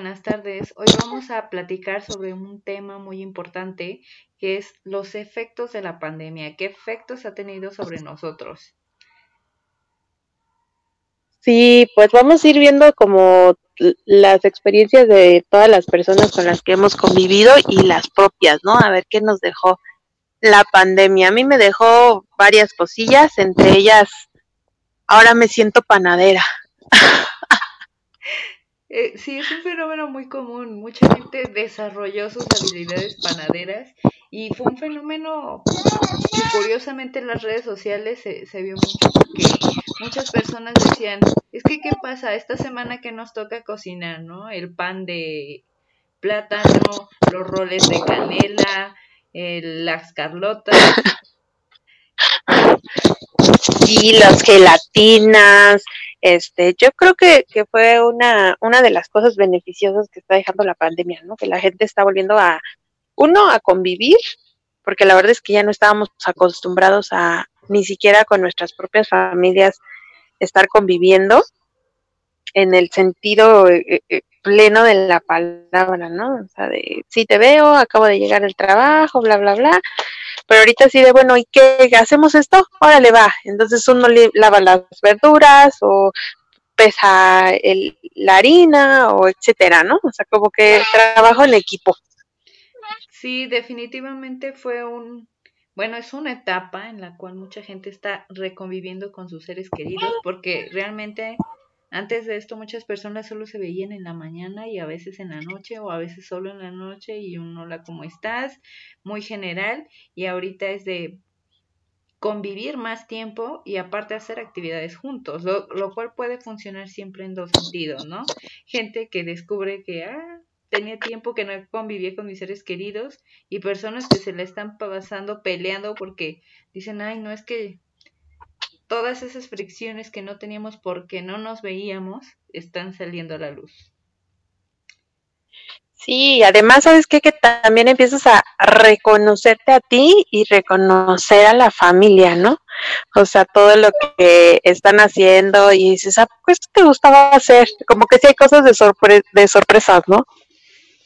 Buenas tardes. Hoy vamos a platicar sobre un tema muy importante que es los efectos de la pandemia. ¿Qué efectos ha tenido sobre nosotros? Sí, pues vamos a ir viendo como las experiencias de todas las personas con las que hemos convivido y las propias, ¿no? A ver qué nos dejó la pandemia. A mí me dejó varias cosillas, entre ellas, ahora me siento panadera. Eh, sí, es un fenómeno muy común. Mucha gente desarrolló sus habilidades panaderas y fue un fenómeno que curiosamente en las redes sociales se, vio mucho porque muchas personas decían, es que ¿qué pasa? Esta semana que nos toca cocinar, ¿no? El pan de plátano, los roles de canela, las carlotas. Y las gelatinas, este, yo creo que, que, fue una, una de las cosas beneficiosas que está dejando la pandemia, ¿no? Que la gente está volviendo a, uno, a convivir, porque la verdad es que ya no estábamos acostumbrados a ni siquiera con nuestras propias familias estar conviviendo en el sentido eh, eh, pleno de la palabra, ¿no? O sea, de si te veo, acabo de llegar del trabajo, bla, bla, bla. Pero ahorita sí de, bueno, ¿y qué hacemos esto? Órale, va. Entonces uno lava las verduras o pesa el, la harina o etcétera, ¿no? O sea, como que trabajo en equipo. Sí, definitivamente fue un, bueno, es una etapa en la cual mucha gente está reconviviendo con sus seres queridos porque realmente antes de esto muchas personas solo se veían en la mañana y a veces en la noche o a veces solo en la noche y un hola, ¿cómo estás? Muy general y ahorita es de convivir más tiempo y aparte hacer actividades juntos, lo, lo cual puede funcionar siempre en dos sentidos, ¿no? Gente que descubre que, ah, tenía tiempo que no convivía con mis seres queridos y personas que se le están pasando peleando porque dicen, ay, no es que todas esas fricciones que no teníamos porque no nos veíamos están saliendo a la luz. Sí, además, ¿sabes qué? Que también empiezas a reconocerte a ti y reconocer a la familia, ¿no? O sea, todo lo que están haciendo y dices, ah, pues te gustaba hacer, como que sí hay cosas de, sorpre de sorpresas, ¿no?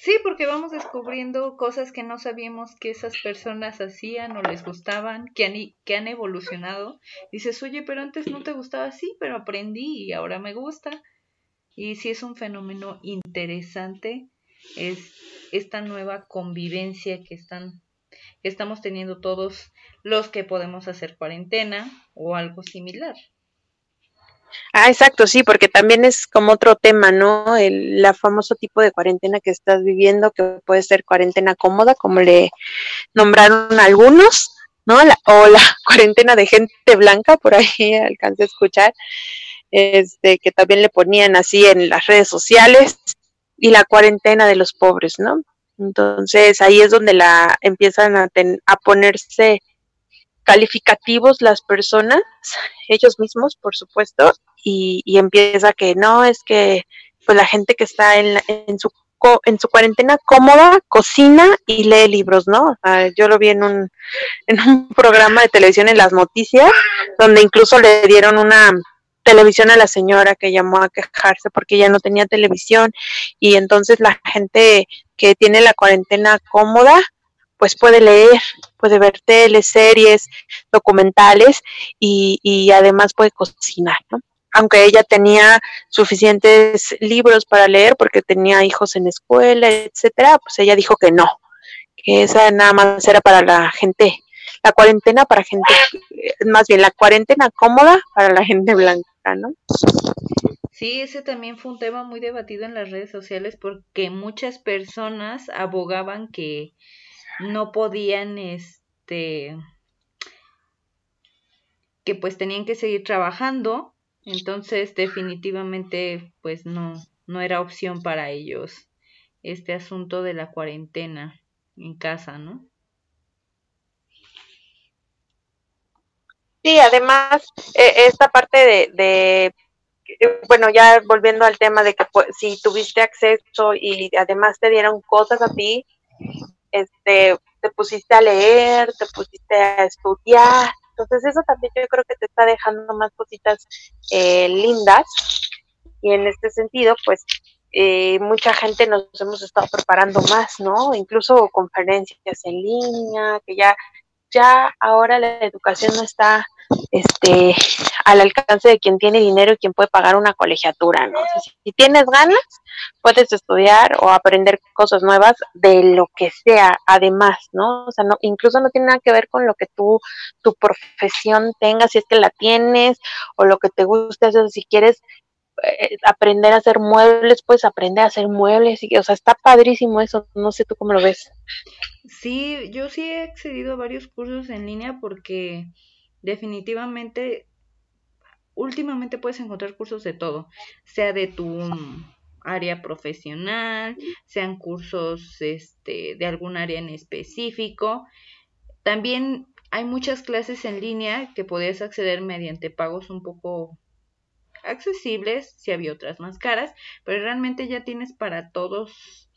Sí, porque vamos descubriendo cosas que no sabíamos que esas personas hacían o les gustaban, que han, que han evolucionado. Dices, oye, pero antes no te gustaba así, pero aprendí y ahora me gusta. Y sí es un fenómeno interesante, es esta nueva convivencia que están que estamos teniendo todos los que podemos hacer cuarentena o algo similar. Ah, exacto, sí, porque también es como otro tema, ¿no? El famoso tipo de cuarentena que estás viviendo, que puede ser cuarentena cómoda, como le nombraron algunos, ¿no? o la cuarentena de gente blanca, por ahí alcancé a escuchar, este, que también le ponían así en las redes sociales, y la cuarentena de los pobres, ¿no? Entonces ahí es donde la empiezan a, a ponerse calificativos las personas, ellos mismos, por supuesto, y, empieza que no, es que pues la gente que está en, en su en su cuarentena cómoda, cocina y lee libros, ¿no? yo lo vi en un, en un programa de televisión en las noticias, donde incluso le dieron una televisión a la señora que llamó a quejarse porque ya no tenía televisión y entonces la gente que tiene la cuarentena cómoda, pues puede leer, puede ver teleseries, documentales y, y además puede cocinar, ¿no? Aunque ella tenía suficientes libros para leer porque tenía hijos en escuela, etcétera, pues ella dijo que no, que esa nada más era para la gente, la cuarentena para gente, más bien la cuarentena cómoda para la gente blanca, ¿no? Sí, ese también fue un tema muy debatido en las redes sociales porque muchas personas abogaban que no podían, este, que pues tenían que seguir trabajando, entonces definitivamente pues no, no era opción para ellos este asunto de la cuarentena en casa, ¿no? Sí, además, e, esta parte de, de, bueno, ya volviendo al tema de que pues, si tuviste acceso y además te dieron cosas a ti, este, te pusiste a leer, te pusiste a estudiar. Entonces eso también yo creo que te está dejando más cositas eh, lindas. Y en este sentido, pues eh, mucha gente nos hemos estado preparando más, ¿no? Incluso conferencias en línea, que ya, ya ahora la educación no está este, al alcance de quien tiene dinero y quien puede pagar una colegiatura, ¿no? si tienes ganas, puedes estudiar o aprender cosas nuevas de lo que sea, además, ¿no? O sea, no, incluso no tiene nada que ver con lo que tú, tu profesión tenga, si es que la tienes, o lo que te guste hacer, si quieres eh, aprender a hacer muebles, pues aprender a hacer muebles, y, o sea, está padrísimo eso, no sé tú cómo lo ves. Sí, yo sí he accedido a varios cursos en línea porque definitivamente últimamente puedes encontrar cursos de todo, sea de tu área profesional, sean cursos este, de algún área en específico. También hay muchas clases en línea que puedes acceder mediante pagos un poco accesibles, si había otras más caras, pero realmente ya tienes para todos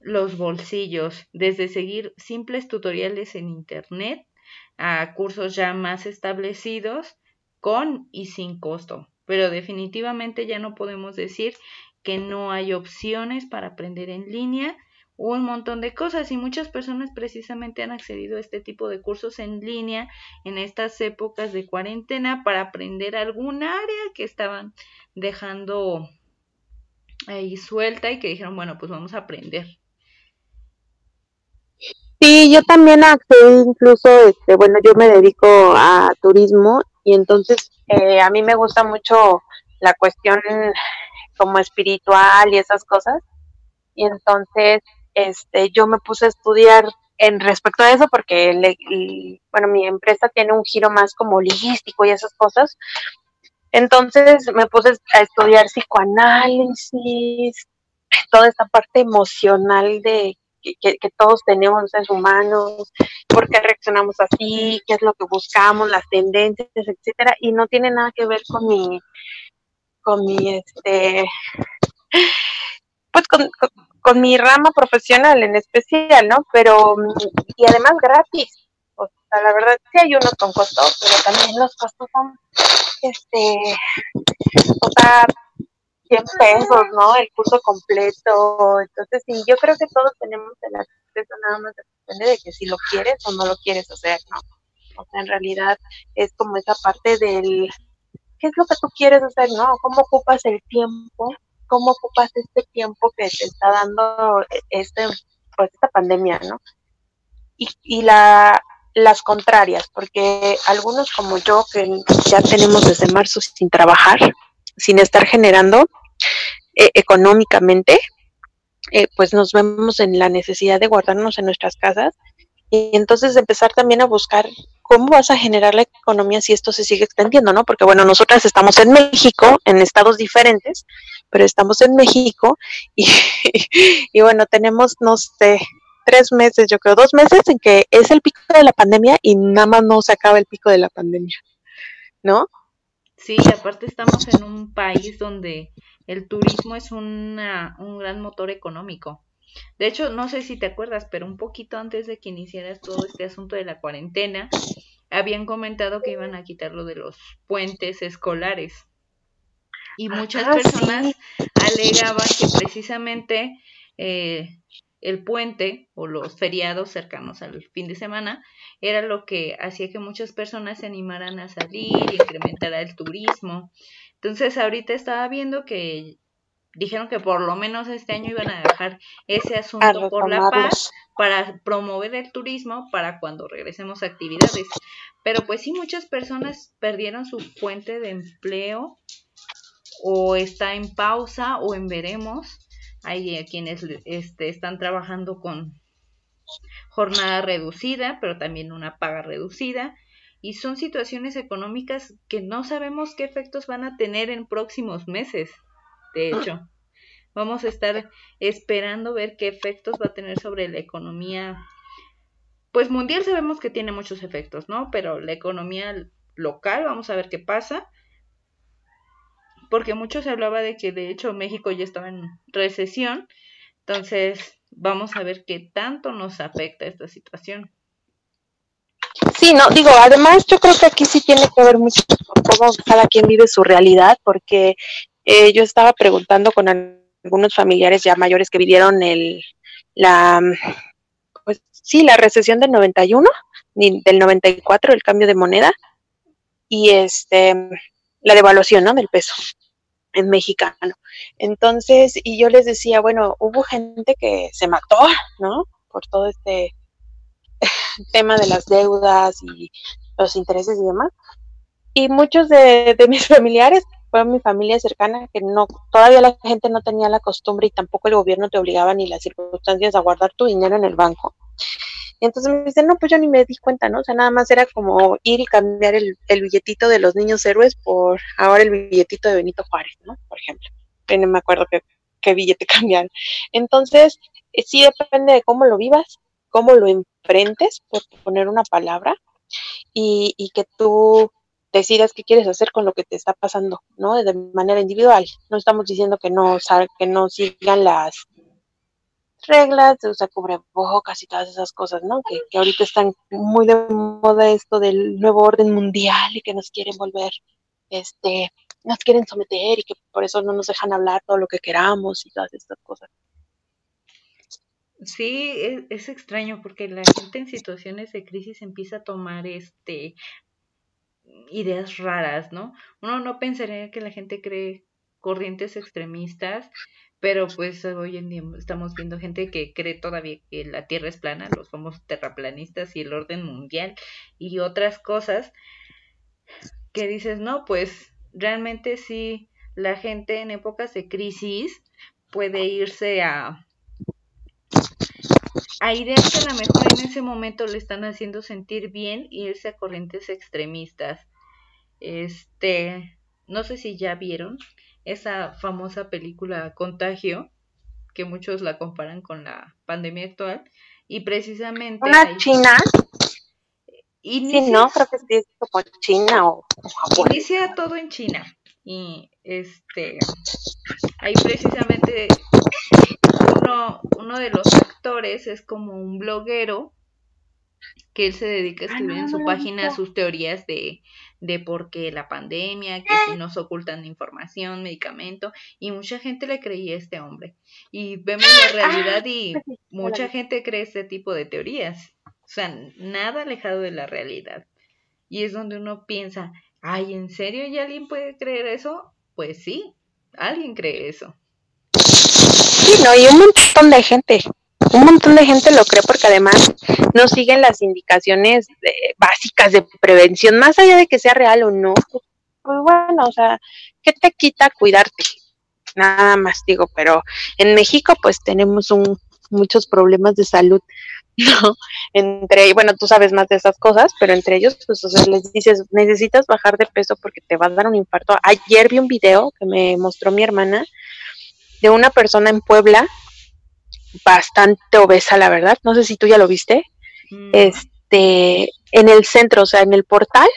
los bolsillos, desde seguir simples tutoriales en internet a cursos ya más establecidos con y sin costo. Pero definitivamente ya no podemos decir que no hay opciones para aprender en línea, un montón de cosas y muchas personas precisamente han accedido a este tipo de cursos en línea en estas épocas de cuarentena para aprender algún área que estaban dejando ahí suelta y que dijeron, bueno, pues vamos a aprender. Sí, yo también accedí incluso, este, bueno, yo me dedico a turismo y entonces eh, a mí me gusta mucho la cuestión como espiritual y esas cosas. Y entonces, este, yo me puse a estudiar en respecto a eso porque, bueno, mi empresa tiene un giro más como holístico y esas cosas. Entonces me puse a estudiar psicoanálisis, toda esta parte emocional de que, todos tenemos seres humanos, por qué reaccionamos así, qué es lo que buscamos, las tendencias, etcétera, y no tiene nada que ver con mi, con mi, este, pues con, mi rama profesional en especial, ¿no? Pero, y además gratis. O sea, la verdad sí hay unos con costo, pero también los costos son, este, o sea, 100 pesos, ¿no? El curso completo. Entonces, sí, yo creo que todos tenemos el acceso, nada más depende de que si lo quieres o no lo quieres hacer, ¿no? O sea, en realidad es como esa parte del, ¿qué es lo que tú quieres hacer, no? ¿Cómo ocupas el tiempo? ¿Cómo ocupas este tiempo que te está dando este, pues, esta pandemia, no? Y, y la, las contrarias, porque algunos como yo que ya tenemos desde marzo sin trabajar, sin estar generando eh, económicamente, eh, pues nos vemos en la necesidad de guardarnos en nuestras casas y entonces empezar también a buscar cómo vas a generar la economía si esto se sigue extendiendo, ¿no? Porque bueno, nosotras estamos en México, en estados diferentes, pero estamos en México y, y bueno, tenemos, no sé, tres meses, yo creo, dos meses en que es el pico de la pandemia y nada más no se acaba el pico de la pandemia, ¿no? Sí, aparte estamos en un país donde el turismo es una, un gran motor económico. De hecho, no sé si te acuerdas, pero un poquito antes de que iniciaras todo este asunto de la cuarentena, habían comentado que iban a quitarlo de los puentes escolares. Y muchas ah, personas alegaban que precisamente eh, el puente o los feriados cercanos al fin de semana era lo que hacía que muchas personas se animaran a salir incrementara el turismo. Entonces ahorita estaba viendo que dijeron que por lo menos este año iban a dejar ese asunto por la paz para promover el turismo para cuando regresemos a actividades. Pero pues sí, muchas personas perdieron su fuente de empleo o está en pausa o en veremos. Hay quienes este, están trabajando con jornada reducida, pero también una paga reducida. Y son situaciones económicas que no sabemos qué efectos van a tener en próximos meses de hecho. Vamos a estar esperando ver qué efectos va a tener sobre la economía. Pues mundial sabemos que tiene muchos efectos, ¿no? Pero la economía local, vamos a ver qué pasa. Porque mucho se hablaba de que de hecho México ya estaba en recesión. Entonces, vamos a ver qué tanto nos afecta esta situación. Sí, no, digo, además yo creo que aquí sí tiene que ver mucho con cómo cada quien vive su realidad, porque eh, yo estaba preguntando con algunos familiares ya mayores que vivieron el, la, pues sí, la recesión del 91, del 94, el cambio de moneda, y este, la devaluación, ¿no? Del peso en mexicano. Entonces, y yo les decía, bueno, hubo gente que se mató, ¿no? Por todo este tema de las deudas y los intereses y demás. Y muchos de, de mis familiares fue mi familia cercana que no, todavía la gente no tenía la costumbre y tampoco el gobierno te obligaba ni las circunstancias a guardar tu dinero en el banco. Entonces me dicen, no, pues yo ni me di cuenta, ¿no? O sea, nada más era como ir y cambiar el, el billetito de los niños héroes por ahora el billetito de Benito Juárez, ¿no? Por ejemplo. No me acuerdo qué, qué billete cambiar. Entonces, eh, sí depende de cómo lo vivas, cómo lo enfrentes, por poner una palabra, y, y que tú decidas qué quieres hacer con lo que te está pasando, ¿no? De manera individual. No estamos diciendo que no, que no sigan las reglas de usar cubrebocas y todas esas cosas, ¿no? Que, que ahorita están muy de moda esto del nuevo orden mundial y que nos quieren volver, este, nos quieren someter y que por eso no nos dejan hablar todo lo que queramos y todas estas cosas. Sí, es, es, extraño porque la gente en situaciones de crisis empieza a tomar este ideas raras, ¿no? Uno no pensaría que la gente cree corrientes extremistas, pero pues hoy en día estamos viendo gente que cree todavía que la Tierra es plana, los famosos terraplanistas y el orden mundial y otras cosas que dices, no, pues realmente sí, la gente en épocas de crisis puede irse a a ideas que a lo mejor en ese momento le están haciendo sentir bien y irse a corrientes extremistas. Este, no sé si ya vieron esa famosa película Contagio, que muchos la comparan con la pandemia actual, y precisamente... ¿Una china? Inicia, sí, no, creo que sí es como China o, o Japón. Inicia todo en China. Y este, ahí precisamente uno, uno de los actores es como un bloguero que él se dedica a ah, escribir en su página sus teorías de, de por qué la pandemia, que si nos ocultan información, medicamento, y mucha gente le creía a este hombre. Y vemos la realidad y ah, mucha gente cree este tipo de teorías. O sea, nada alejado de la realidad. Y es donde uno piensa, ay, ¿en serio ya alguien puede creer eso? Pues sí, alguien cree eso. Sí, no, y un montón de gente un montón de gente lo cree porque además no siguen las indicaciones básicas de prevención, más allá de que sea real o no. Pues, pues, bueno, o sea, ¿qué te quita cuidarte? Nada más digo, pero en México pues tenemos un, muchos problemas de salud, ¿no? Entre, bueno, tú sabes más de esas cosas, pero entre ellos, pues, o sea, les dices, necesitas bajar de peso porque te va a dar un infarto. Ayer vi un video que me mostró mi hermana de una persona en Puebla bastante obesa, la verdad. No sé si tú ya lo viste. Mm. Este, en el centro, o sea, en el portal,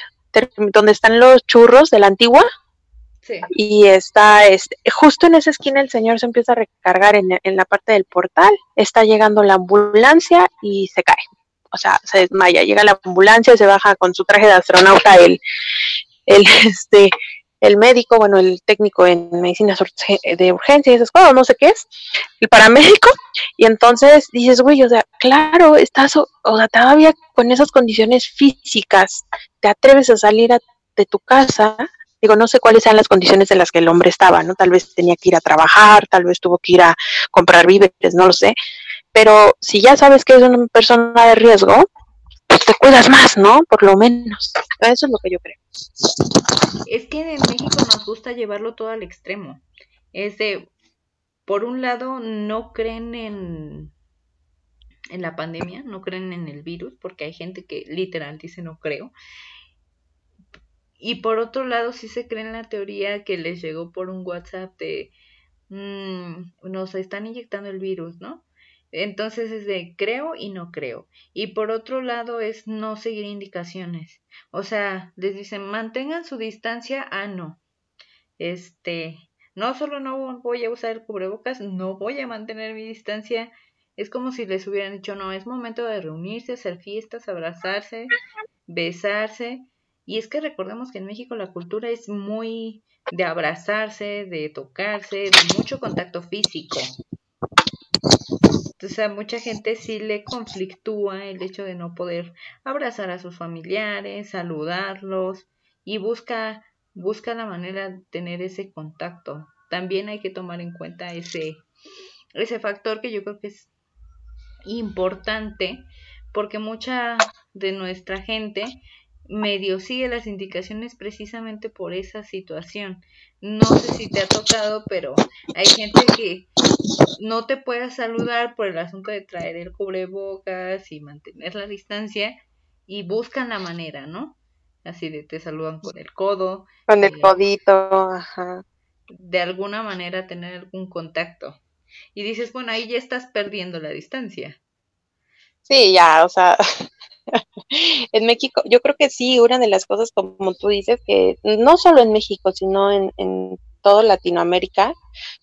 donde están los churros de la antigua. Sí. Y está, este, justo en esa esquina el señor se empieza a recargar en, en la parte del portal, está llegando la ambulancia y se cae. O sea, se desmaya, llega la ambulancia, se baja con su traje de astronauta el, el, este, el médico, bueno, el técnico en medicina de urgencia y esas cosas, no sé qué es, el paramédico, y entonces dices, güey, o sea, claro, estás, o, sea, todavía con esas condiciones físicas, te atreves a salir de tu casa, digo, no sé cuáles sean las condiciones en las que el hombre estaba, ¿no? Tal vez tenía que ir a trabajar, tal vez tuvo que ir a comprar víveres, no lo sé, pero si ya sabes que es una persona de riesgo, te cuidas más, ¿no? Por lo menos. Eso es lo que yo creo. Es que en México nos gusta llevarlo todo al extremo. Es por un lado, no creen en, en la pandemia, no creen en el virus, porque hay gente que literal dice no creo. Y por otro lado, sí se cree en la teoría que les llegó por un WhatsApp de mmm, nos están inyectando el virus, ¿no? Entonces es de creo y no creo. Y por otro lado es no seguir indicaciones. O sea, les dicen mantengan su distancia, ah, no. Este, no solo no voy a usar el cubrebocas, no voy a mantener mi distancia. Es como si les hubieran dicho, no, es momento de reunirse, hacer fiestas, abrazarse, besarse. Y es que recordemos que en México la cultura es muy de abrazarse, de tocarse, de mucho contacto físico. Entonces a mucha gente sí le conflictúa el hecho de no poder abrazar a sus familiares, saludarlos y busca busca la manera de tener ese contacto. También hay que tomar en cuenta ese ese factor que yo creo que es importante porque mucha de nuestra gente medio sigue las indicaciones precisamente por esa situación. No sé si te ha tocado, pero hay gente que no te puede saludar por el asunto de traer el cubrebocas y mantener la distancia y buscan la manera, ¿no? Así de te saludan con el codo. Con el eh, codito, ajá. De alguna manera tener algún contacto. Y dices, bueno, ahí ya estás perdiendo la distancia. Sí, ya, o sea, en México, yo creo que sí, una de las cosas, como tú dices, que no solo en México, sino en, toda Latinoamérica,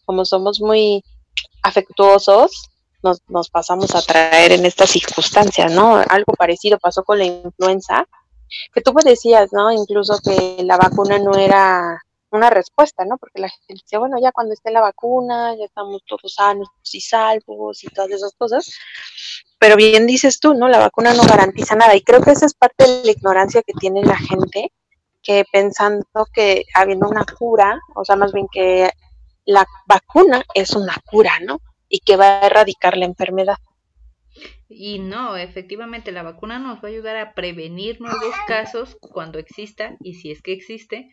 como somos muy afectuosos, nos, nos pasamos a traer en estas circunstancias, ¿no? Algo parecido pasó con la influenza, que tú me decías, ¿no? Incluso que la vacuna no era una respuesta, ¿no? Porque la gente decía, bueno, ya cuando esté la vacuna, ya estamos todos sanos y salvos y todas esas cosas. Pero bien dices tú, ¿no? La vacuna no garantiza nada. Y creo que esa es parte de la ignorancia que tiene la gente, que pensando que habiendo una cura, o sea, más bien que la vacuna es una cura, ¿no? Y que va a erradicar la enfermedad. Y no, efectivamente, la vacuna nos va a ayudar a prevenir nuevos casos cuando exista y si es que existe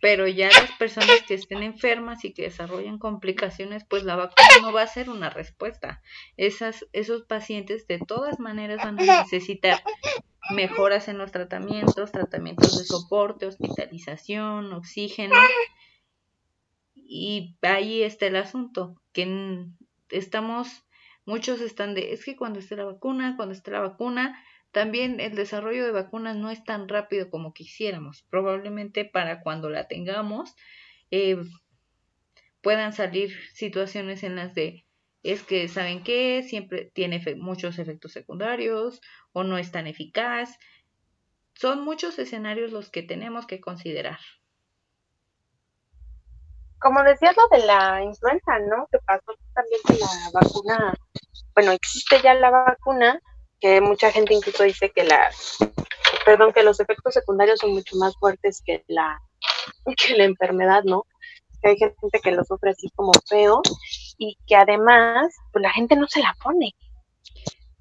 pero ya las personas que estén enfermas y que desarrollen complicaciones, pues la vacuna no va a ser una respuesta. Esas, esos pacientes de todas maneras van a necesitar mejoras en los tratamientos, tratamientos de soporte, hospitalización, oxígeno. Y ahí está el asunto, que estamos, muchos están de, es que cuando esté la vacuna, cuando esté la vacuna, también el desarrollo de vacunas no es tan rápido como quisiéramos. Probablemente para cuando la tengamos eh, puedan salir situaciones en las de es que saben que siempre tiene muchos efectos secundarios o no es tan eficaz. Son muchos escenarios los que tenemos que considerar. Como decías lo de la influenza, ¿no? Que pasó también que la vacuna, bueno, existe ya la vacuna, que mucha gente incluso dice que la, perdón, que los efectos secundarios son mucho más fuertes que la, que la enfermedad, ¿no? Que hay gente que lo sufre así como feo y que además, pues la gente no se la pone.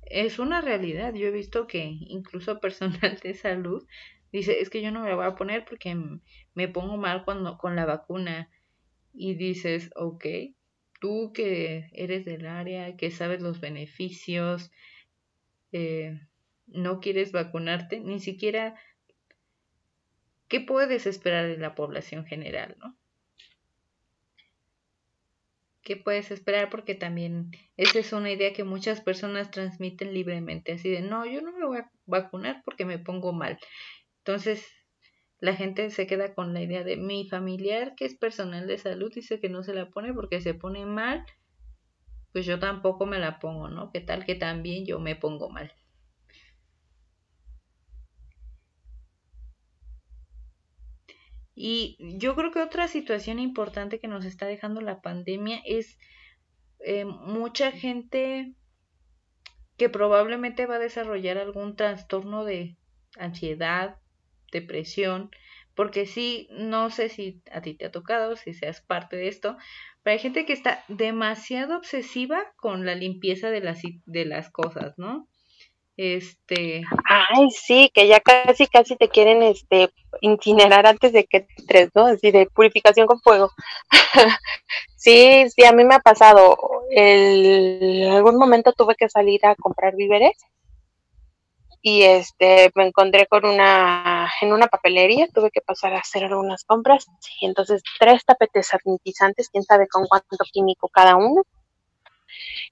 Es una realidad. Yo he visto que incluso personal de salud dice, es que yo no me voy a poner porque me pongo mal cuando con la vacuna. Y dices, ok, tú que eres del área, que sabes los beneficios, eh, no quieres vacunarte, ni siquiera qué puedes esperar de la población general, ¿no? ¿Qué puedes esperar? Porque también esa es una idea que muchas personas transmiten libremente, así de, no, yo no me voy a vacunar porque me pongo mal. Entonces, la gente se queda con la idea de mi familiar, que es personal de salud, dice que no se la pone porque se pone mal pues yo tampoco me la pongo, ¿no? ¿Qué tal que también yo me pongo mal? Y yo creo que otra situación importante que nos está dejando la pandemia es eh, mucha gente que probablemente va a desarrollar algún trastorno de ansiedad, depresión, porque sí, no sé si a ti te ha tocado, si seas parte de esto, pero hay gente que está demasiado obsesiva con la limpieza de las, de las cosas, ¿no? Este. Ay, sí, que ya casi, casi te quieren este incinerar antes de que entres, ¿no? Así de purificación con fuego. sí, sí, a mí me ha pasado. En algún momento tuve que salir a comprar víveres y este me encontré con una en una papelería, tuve que pasar a hacer algunas compras y entonces tres tapetes sanitizantes, quién sabe con cuánto químico cada uno.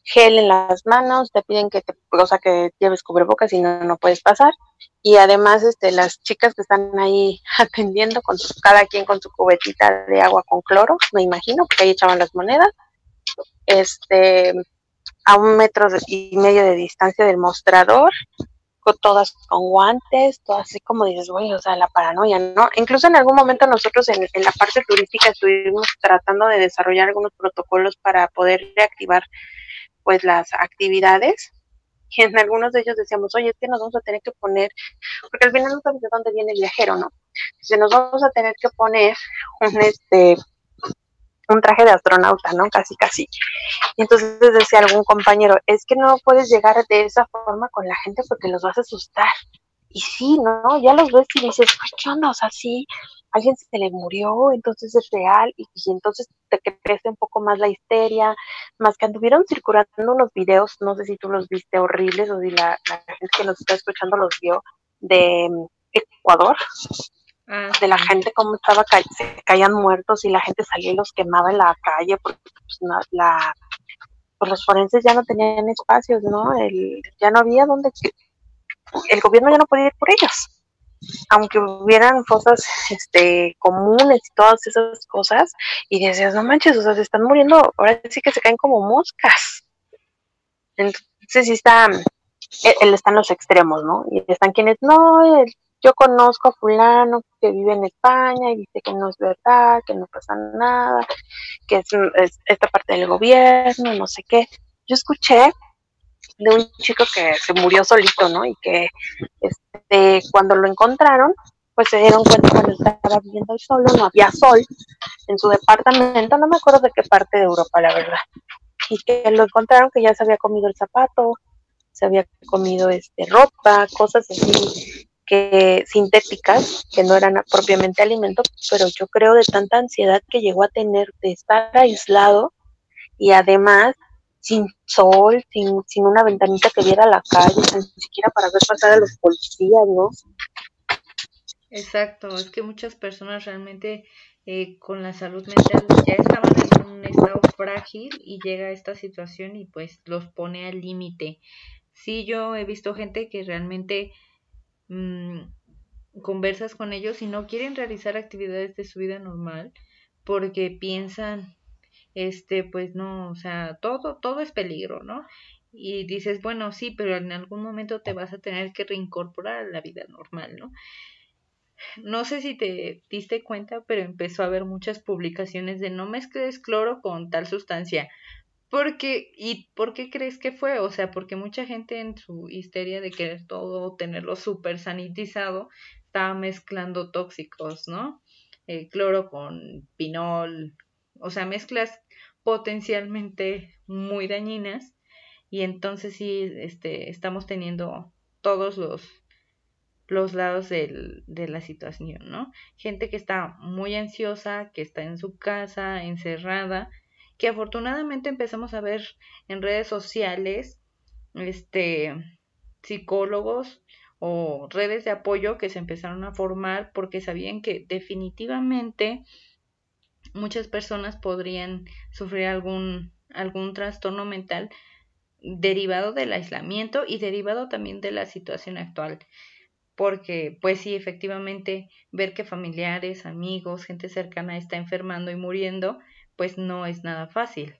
Gel en las manos, te piden que te, o sea, que lleves cubrebocas y no, no puedes pasar. Y además, este, las chicas que están ahí atendiendo con cada quien con su cubetita de agua con cloro, me imagino, porque ahí echaban las monedas. Este, a un metro y medio de distancia del mostrador, todas con guantes, todo así como dices, güey, o sea, la paranoia, ¿no? Incluso en algún momento nosotros en, en, la parte turística estuvimos tratando de desarrollar algunos protocolos para poder reactivar pues las actividades y en algunos de ellos decíamos, oye, es que nos vamos a tener que poner, porque al final no sabes de dónde viene el viajero, ¿no? Entonces nos vamos a tener que poner un, este, un traje de astronauta, ¿no? Casi, casi. Y entonces decía algún compañero, es que no puedes llegar de esa forma con la gente porque los vas a asustar. Y sí, ¿no? Ya los ves y dices, ¿qué onda? O sea, sí, alguien se le murió, entonces es real, y, entonces te crece un poco más la histeria, más que anduvieron circulando unos videos, no sé si tú los viste horribles o si la, gente que nos está escuchando los vio, de mm, Ecuador, ah, de la gente como estaba, se caían muertos y la gente salía y los quemaba en la calle porque pues, la, pues los forenses ya no tenían espacios, ¿no? El, ya no había donde, el gobierno ya no podía ir por ellos aunque hubieran cosas este, comunes y todas esas cosas, y decías, no manches, o sea, se están muriendo, ahora sí que se caen como moscas. Entonces sí está, e, él, está en los extremos, ¿no? Y están quienes, no, yo conozco a fulano que vive en España y dice que no es verdad, que no pasa nada, que es, es esta parte del gobierno, no sé qué. Yo escuché de un chico que se murió solito, ¿no? Y que este, cuando lo encontraron, pues se dieron cuenta cuando estaba viviendo solo, no había sol en su departamento, no me acuerdo de qué parte de Europa, la verdad. Y que lo encontraron que ya se había comido el zapato, se había comido este ropa, cosas así sintéticas, que no eran propiamente alimento, pero yo creo de tanta ansiedad que llegó a tener de estar aislado y además sin sol, sin, sin una ventanita que viera la calle, ni siquiera para ver pasar a los policías, ¿no? Exacto, es que muchas personas realmente eh, con la salud mental ya estaban en un estado frágil y llega esta situación y pues los pone al límite. Sí, yo he visto gente que realmente mmm, conversas con ellos y no quieren realizar actividades de su vida normal porque piensan este, pues no, o sea, todo, todo es peligro, ¿no? Y dices, bueno, sí, pero en algún momento te vas a tener que reincorporar a la vida normal, ¿no? No sé si te diste cuenta, pero empezó a haber muchas publicaciones de no mezcles cloro con tal sustancia. Porque, ¿y por qué crees que fue? O sea, porque mucha gente en su histeria de querer todo, tenerlo súper sanitizado, estaba mezclando tóxicos, ¿no? El cloro con pinol, o sea, mezclas potencialmente muy dañinas y entonces sí este, estamos teniendo todos los, los lados del, de la situación, ¿no? Gente que está muy ansiosa, que está en su casa, encerrada, que afortunadamente empezamos a ver en redes sociales, este, psicólogos o redes de apoyo que se empezaron a formar porque sabían que definitivamente muchas personas podrían sufrir algún, algún trastorno mental derivado del aislamiento y derivado también de la situación actual. Porque, pues sí, efectivamente, ver que familiares, amigos, gente cercana está enfermando y muriendo, pues no es nada fácil.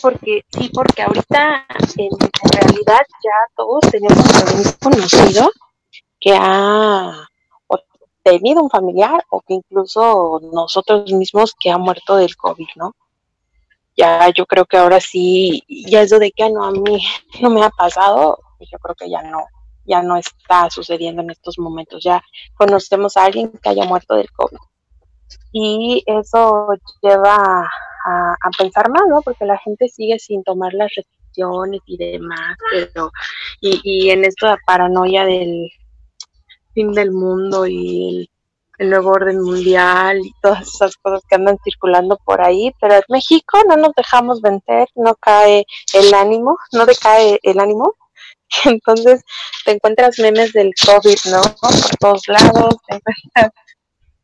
Porque, sí, porque ahorita en, realidad ya todos tenemos conocido que ha tenido un familiar o que incluso nosotros mismos que ha muerto del COVID, ¿no? Ya yo creo que ahora sí, ya eso de que no, a mí no me ha pasado, pues yo creo que ya no, ya no está sucediendo en estos momentos. Ya conocemos a alguien que haya muerto del COVID. Y eso lleva a, pensar más, ¿no? Porque la gente sigue sin tomar las restricciones y demás, pero, y, y en esto de paranoia del, fin del mundo y el, nuevo orden mundial y todas esas cosas que andan circulando por ahí, pero en México no nos dejamos vender, no cae el ánimo, no decae el ánimo. Entonces te encuentras memes del COVID, ¿no? Por todos lados,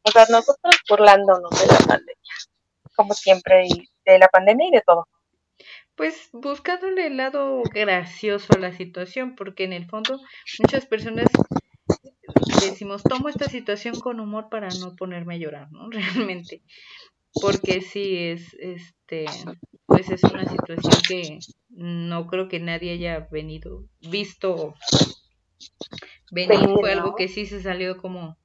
o sea, nosotros burlándonos de la pandemia, como siempre, y de la pandemia y de todo. Pues buscándole el lado gracioso a la situación, porque en el fondo muchas personas decimos, tomo esta situación con humor para no ponerme a llorar, ¿no? Realmente. Porque sí es, este, pues es una situación que no creo que nadie haya venido, visto venir, fue algo que sí se salió como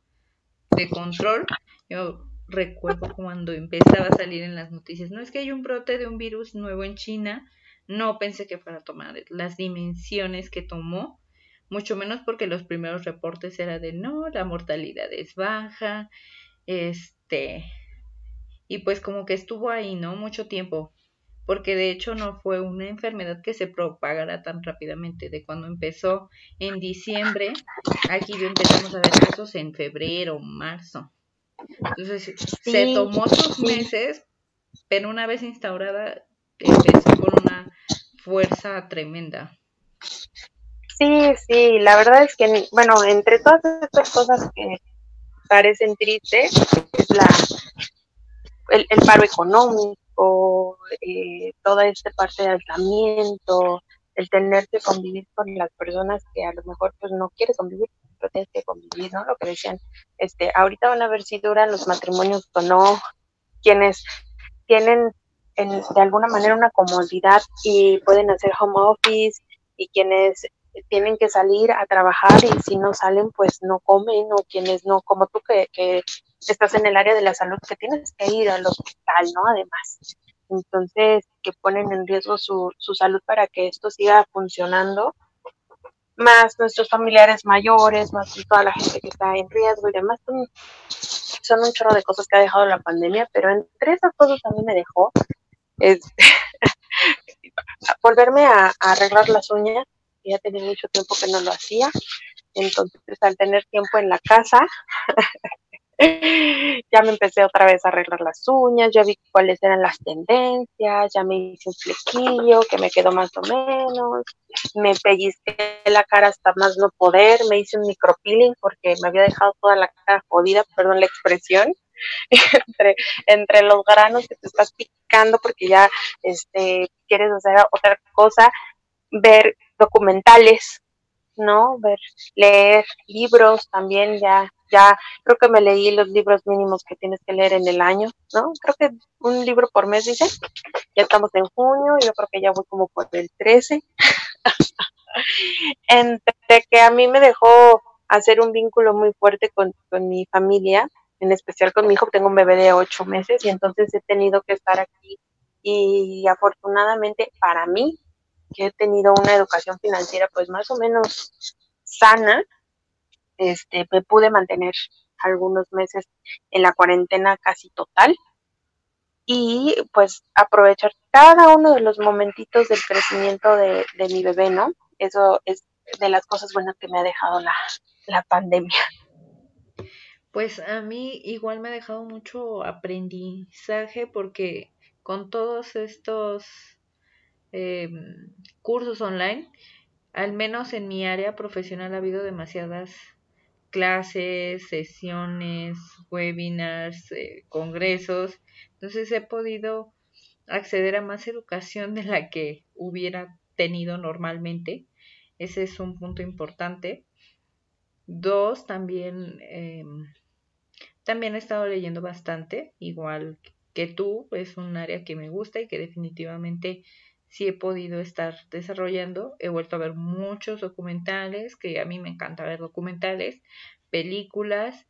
de control. Yo recuerdo cuando empezaba a salir en las noticias, no es que hay un brote de un virus nuevo en China, no pensé que fuera a tomar las dimensiones que tomó, mucho menos porque los primeros reportes eran de no, la mortalidad es baja, este, y pues como que estuvo ahí, ¿no? Mucho tiempo, porque de hecho no fue una enfermedad que se propagara tan rápidamente. De cuando empezó en diciembre, aquí ya empezamos a ver casos en febrero, marzo. Entonces se tomó sus meses, pero una vez instaurada empezó con una fuerza tremenda. Sí, sí, la verdad es que, bueno, entre todas estas cosas que parecen tristes, es la, el, el paro económico, eh, toda esta parte de aislamiento, el tener que convivir con las personas que a lo mejor pues no quieres convivir, pero tienes que convivir, ¿no? Lo que decían, este, ahorita van a ver si duran los matrimonios o no, quienes tienen de alguna manera una comodidad y pueden hacer home office y quienes tienen que salir a trabajar y si no salen pues no comen o quienes no, como tú que, que estás en el área de la salud que tienes que ir al hospital, ¿no? Además. Entonces, que ponen en riesgo su, su salud para que esto siga funcionando, más nuestros familiares mayores, más toda la gente que está en riesgo y demás, son, son un chorro de cosas que ha dejado la pandemia, pero entre esas cosas también me dejó es, volverme a, a arreglar las uñas, ya tenía mucho tiempo que no lo hacía, entonces al tener tiempo en la casa, ya me empecé otra vez a arreglar las uñas, ya vi cuáles eran las tendencias, ya me hice un flequillo que me quedó más o menos, me pellizqué la cara hasta más no poder, me hice un micropeeling porque me había dejado toda la cara jodida, perdón la expresión, entre, entre los granos que te estás picando porque ya este, quieres hacer otra cosa, ver documentales, ¿no? Ver, leer libros también ya ya creo que me leí los libros mínimos que tienes que leer en el año, ¿no? Creo que un libro por mes, dice. Ya estamos en junio, yo creo que ya voy como por el 13. Entre que a mí me dejó hacer un vínculo muy fuerte con, con mi familia, en especial con mi hijo, tengo un bebé de ocho meses y entonces he tenido que estar aquí y afortunadamente para mí, que he tenido una educación financiera pues más o menos sana, este, me pude mantener algunos meses en la cuarentena casi total y pues aprovechar cada uno de los momentitos del crecimiento de, mi bebé, ¿no? Eso es de las cosas buenas que me ha dejado la, la pandemia. Pues a mí igual me ha dejado mucho aprendizaje porque con todos estos em, cursos online, al menos en mi área profesional ha habido demasiadas clases, sesiones, webinars, eh, congresos. Entonces he podido acceder a más educación de la que hubiera tenido normalmente. Ese es un punto importante. Dos, también, em, también he estado leyendo bastante, igual que tú, es un área que me gusta y que definitivamente sí he podido estar desarrollando. He vuelto a ver muchos documentales, que a mí me encanta ver documentales, películas,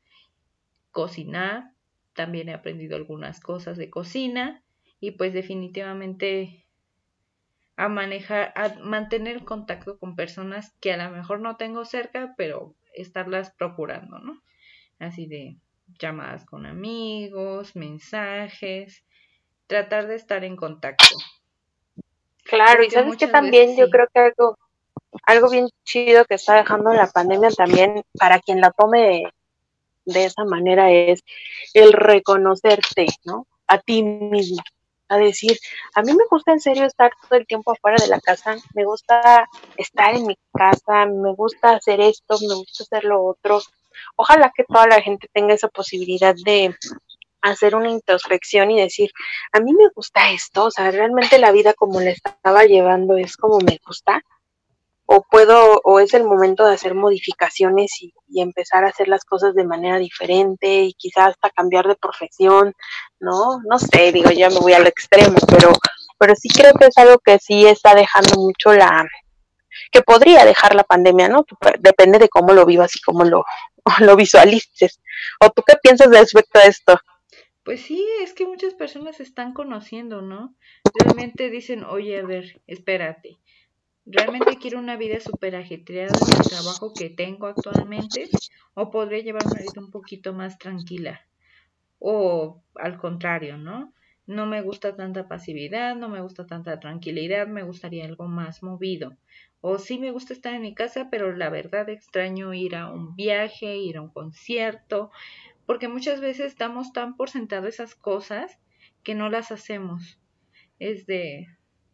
cocinar, también he aprendido algunas cosas de cocina y pues definitivamente a manejar, a mantener contacto con personas que a lo mejor no tengo cerca, pero estarlas procurando, ¿no? Así de llamadas con amigos, mensajes, tratar de estar en contacto. Claro, y sabes que también yo creo que algo, algo bien chido que está dejando la pandemia también para quien la tome de, esa manera es el reconocerte, ¿no? A ti mismo, a decir, a mí me gusta en serio estar todo el tiempo afuera de la casa, me gusta estar en mi casa, me gusta hacer esto, me gusta hacer lo otro. Ojalá que toda la gente tenga esa posibilidad de hacer una introspección y decir, a mí me gusta esto, o sea, realmente la vida como la estaba llevando es como me gusta, o puedo, o es el momento de hacer modificaciones y, empezar a hacer las cosas de manera diferente y quizás hasta cambiar de profesión, ¿no? No sé, digo, ya me voy al extremo, pero pero sí creo que es algo que sí está dejando mucho la, que podría dejar la pandemia, ¿no? Depende de cómo lo vivas y cómo lo, lo visualices. ¿O tú qué piensas respecto a esto? Pues sí, es que muchas personas están conociendo, ¿no? Realmente dicen, oye, a ver, espérate. ¿Realmente quiero una vida súper ajetreada en el trabajo que tengo actualmente? ¿O podría llevar una vida un poquito más tranquila? O al contrario, ¿no? No me gusta tanta pasividad, no me gusta tanta tranquilidad, me gustaría algo más movido. O sí me gusta estar en mi casa, pero la verdad extraño ir a un viaje, ir a un concierto, porque muchas veces damos tan por sentado esas cosas que no las hacemos. Es de,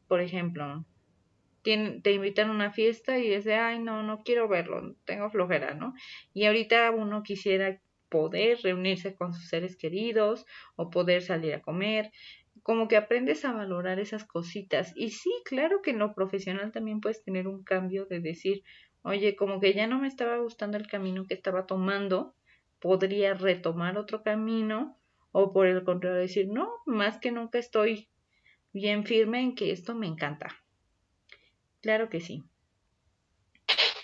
por ejemplo, te invitan a una fiesta y es de, ay, no, no quiero verlo, tengo flojera, ¿no? Y ahorita uno quisiera poder reunirse con sus seres queridos o poder salir a comer, como que aprendes a valorar esas cositas. Y sí, claro que en lo profesional también puedes tener un cambio de decir, oye, como que ya no me estaba gustando el camino que estaba tomando, podría retomar otro camino o por el contrario decir, no, más que nunca estoy bien firme en que esto me encanta. Claro que sí.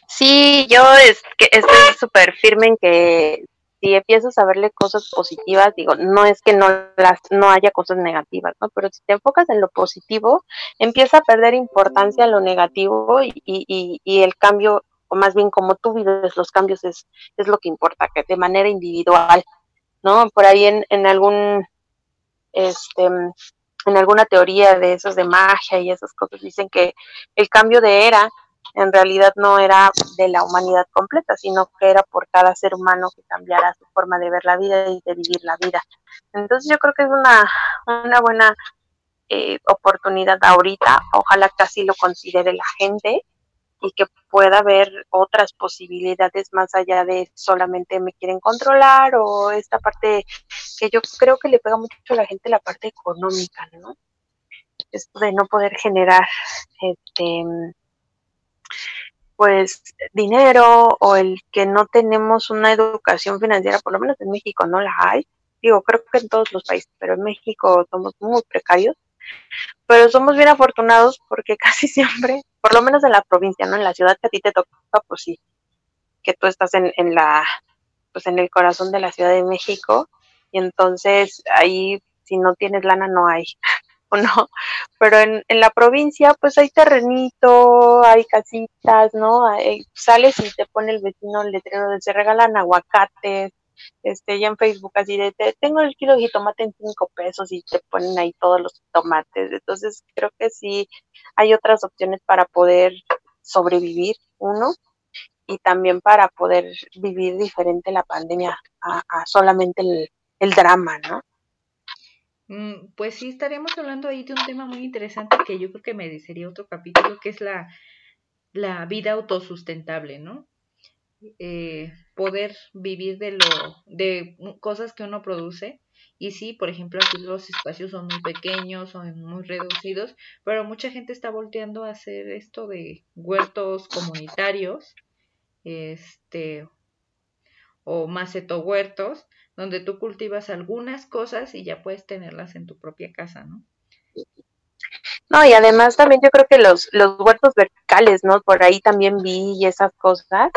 Sí, yo es que estoy súper firme en que si empiezas a verle cosas positivas, digo, no es que no las no haya cosas negativas, ¿no? Pero si te enfocas en lo positivo, empieza a perder importancia lo negativo y, y, y el cambio o más bien como tú vives los cambios es, es lo que importa, que de manera individual, ¿no? Por ahí en, en algún, este, en alguna teoría de esos de magia y esas cosas dicen que el cambio de era en realidad no era de la humanidad completa, sino que era por cada ser humano que cambiara su forma de ver la vida y de vivir la vida. Entonces yo creo que es una, una buena eh, oportunidad ahorita, ojalá que así lo considere la gente y que pueda haber otras posibilidades más allá de solamente me quieren controlar o esta parte que yo creo que le pega mucho a la gente la parte económica, ¿no? Esto de no poder generar este pues dinero o el que no tenemos una educación financiera, por lo menos en México no la hay. Digo, creo que en todos los países, pero en México somos muy precarios pero somos bien afortunados porque casi siempre, por lo menos en la provincia, ¿no? En la ciudad que a ti te toca, pues sí, que tú estás en, en la, pues en el corazón de la Ciudad de México, y entonces ahí, si no tienes lana, no hay, o no, pero en, en la provincia, pues hay terrenito, hay casitas, ¿no? sales y te pone el vecino el letrero de se regalan aguacates, este, ya en Facebook así de, tengo el kilo de tomate en cinco pesos y te ponen ahí todos los tomates. Entonces creo que sí hay otras opciones para poder sobrevivir uno y también para poder vivir diferente la pandemia a, solamente el, el, drama, ¿no? Mm, pues sí, estaríamos hablando ahí de un tema muy interesante que yo creo que merecería otro capítulo, que es la, la vida autosustentable, ¿no? Eh, poder vivir de lo de cosas que uno produce y sí, por ejemplo, aquí los espacios son muy pequeños, son muy reducidos, pero mucha gente está volteando a hacer esto de huertos comunitarios, este o maceto huertos, donde tú cultivas algunas cosas y ya puedes tenerlas en tu propia casa, ¿no? No, y además también yo creo que los, los huertos verticales, ¿no? Por ahí también vi esas cosas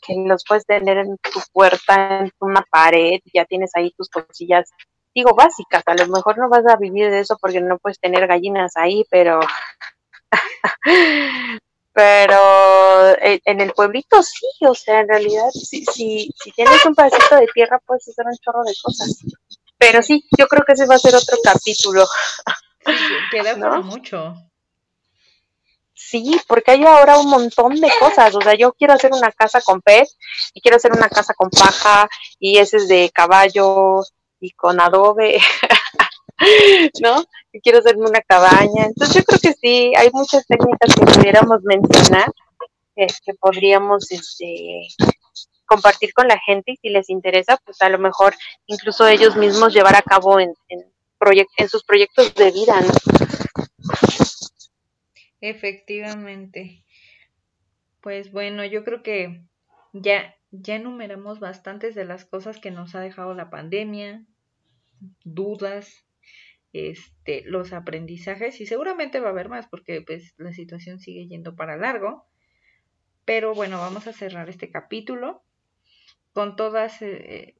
que los puedes tener en tu puerta, en una pared, ya tienes ahí tus cosillas, digo, básicas. A lo mejor no vas a vivir de eso porque no puedes tener gallinas ahí, pero... pero eh, en el pueblito sí, o sea, en realidad, si, si, si tienes un pedacito de tierra puedes hacer un chorro de cosas. Pero sí, yo creo que ese va a ser otro capítulo. queda para mucho. Sí, porque hay ahora un montón de cosas. O sea, yo quiero hacer una casa con pez y quiero hacer una casa con paja y ese es de caballo y con adobe, ¿no? Y quiero hacerme una cabaña. Entonces yo creo que sí, hay muchas técnicas que pudiéramos mencionar que podríamos este, compartir con la gente y si les interesa, pues a lo mejor incluso ellos mismos llevar a cabo en, en en sus proyectos de vida, ¿no? Efectivamente. Pues bueno, yo creo que ya, ya enumeramos bastantes de las cosas que nos ha dejado la pandemia, dudas, este, los aprendizajes y seguramente va a haber más porque pues la situación sigue yendo para largo. Pero bueno, vamos a cerrar este capítulo con todas, eh,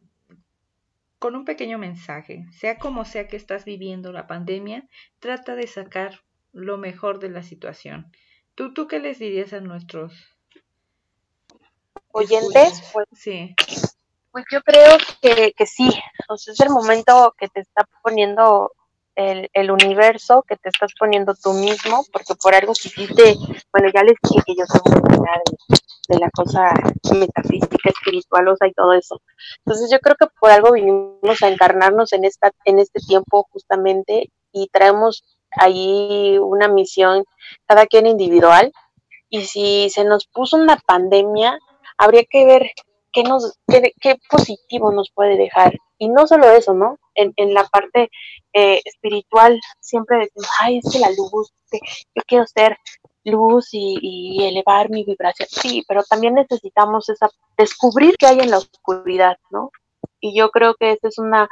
con un pequeño mensaje. Sea como sea que estás viviendo la pandemia, trata de sacar lo mejor de la situación. ¿Tú, tú qué les dirías a nuestros oyentes? Pues, sí. Pues yo creo que, que sí. O sea, es el momento que te está poniendo el, el, universo que te estás poniendo tú mismo, porque por algo quisiste, bueno, ya les dije que yo soy muy de, de la cosa metafísica, espiritualosa y todo eso. Entonces yo creo que por algo vinimos a encarnarnos en esta, en este tiempo justamente y traemos ahí una misión, cada quien individual, y si se nos puso una pandemia, habría que ver qué, nos, qué positivo nos puede dejar. Y no solo eso, ¿no? En, en la parte eh, espiritual siempre decimos, ay, es que la luz, yo quiero ser luz y, elevar mi vibración. Sí, pero también necesitamos esa, descubrir qué hay en la oscuridad, ¿no? Y yo creo que esa es una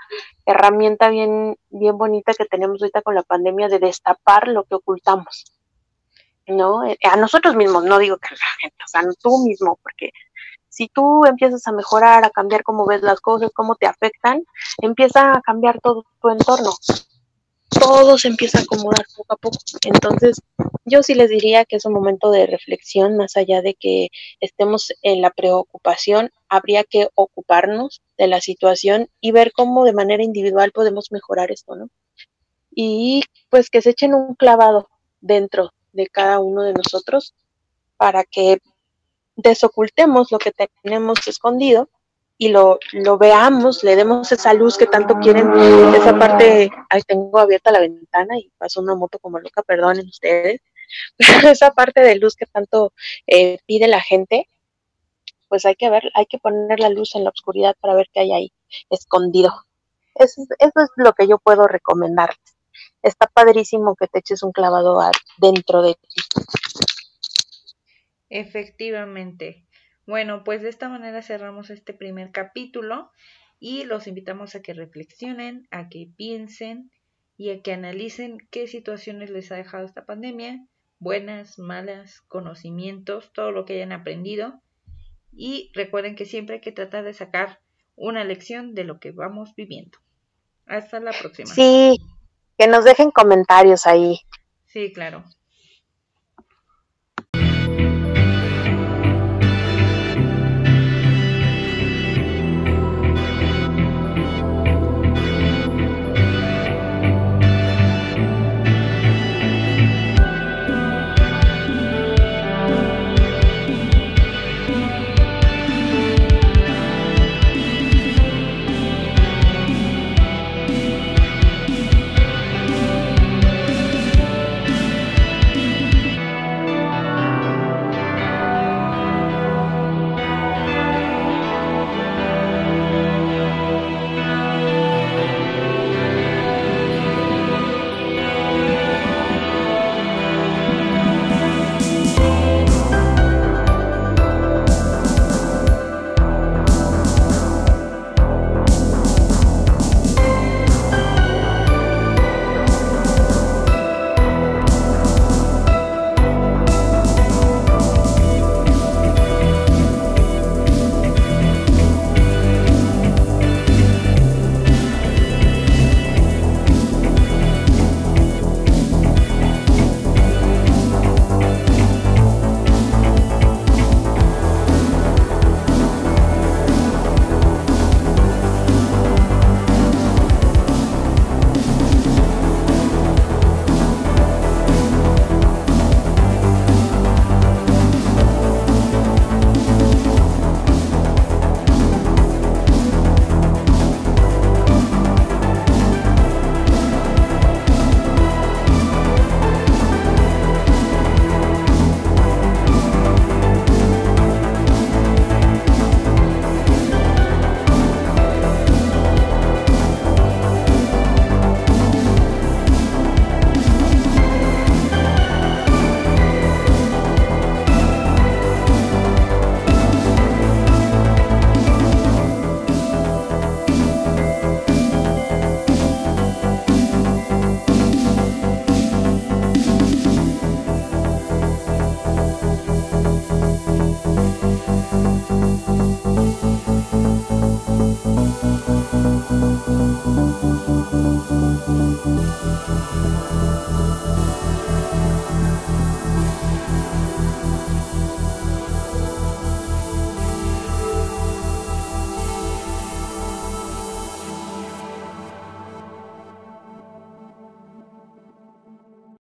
herramienta bien, bien bonita que tenemos ahorita con la pandemia de destapar lo que ocultamos. ¿No? Eh, a nosotros mismos, no digo que a la gente, o sea, tú mismo, porque si tú empiezas a mejorar, a cambiar cómo ves las cosas, cómo te afectan, empieza a cambiar todo tu entorno. Todo se empieza a acomodar poco a poco. Entonces, yo sí les diría que es un momento de reflexión, más allá de que estemos en la preocupación, habría que ocuparnos de la situación y ver cómo de manera individual podemos mejorar esto, ¿no? Y pues que se echen un clavado dentro de cada uno de nosotros para que desocultemos lo que tenemos escondido y lo, lo veamos, le demos esa luz que tanto quieren, esa parte, ahí tengo abierta la ventana y pasó una moto como loca, perdonen ustedes, esa parte de luz que tanto eh, pide la gente, pues hay que ver, hay que poner la luz en la oscuridad para ver qué hay ahí escondido. Eso, eso es lo que yo puedo recomendar. Está padrísimo que te eches un clavado dentro de ti. Efectivamente. Bueno, pues de esta manera cerramos este primer capítulo y los invitamos a que reflexionen, a que piensen y a que analicen qué situaciones les ha dejado esta pandemia, buenas, malas, conocimientos, todo lo que hayan aprendido. Y recuerden que siempre hay que tratar de sacar una lección de lo que vamos viviendo. Hasta la próxima. Sí, que nos dejen comentarios ahí. Sí, claro.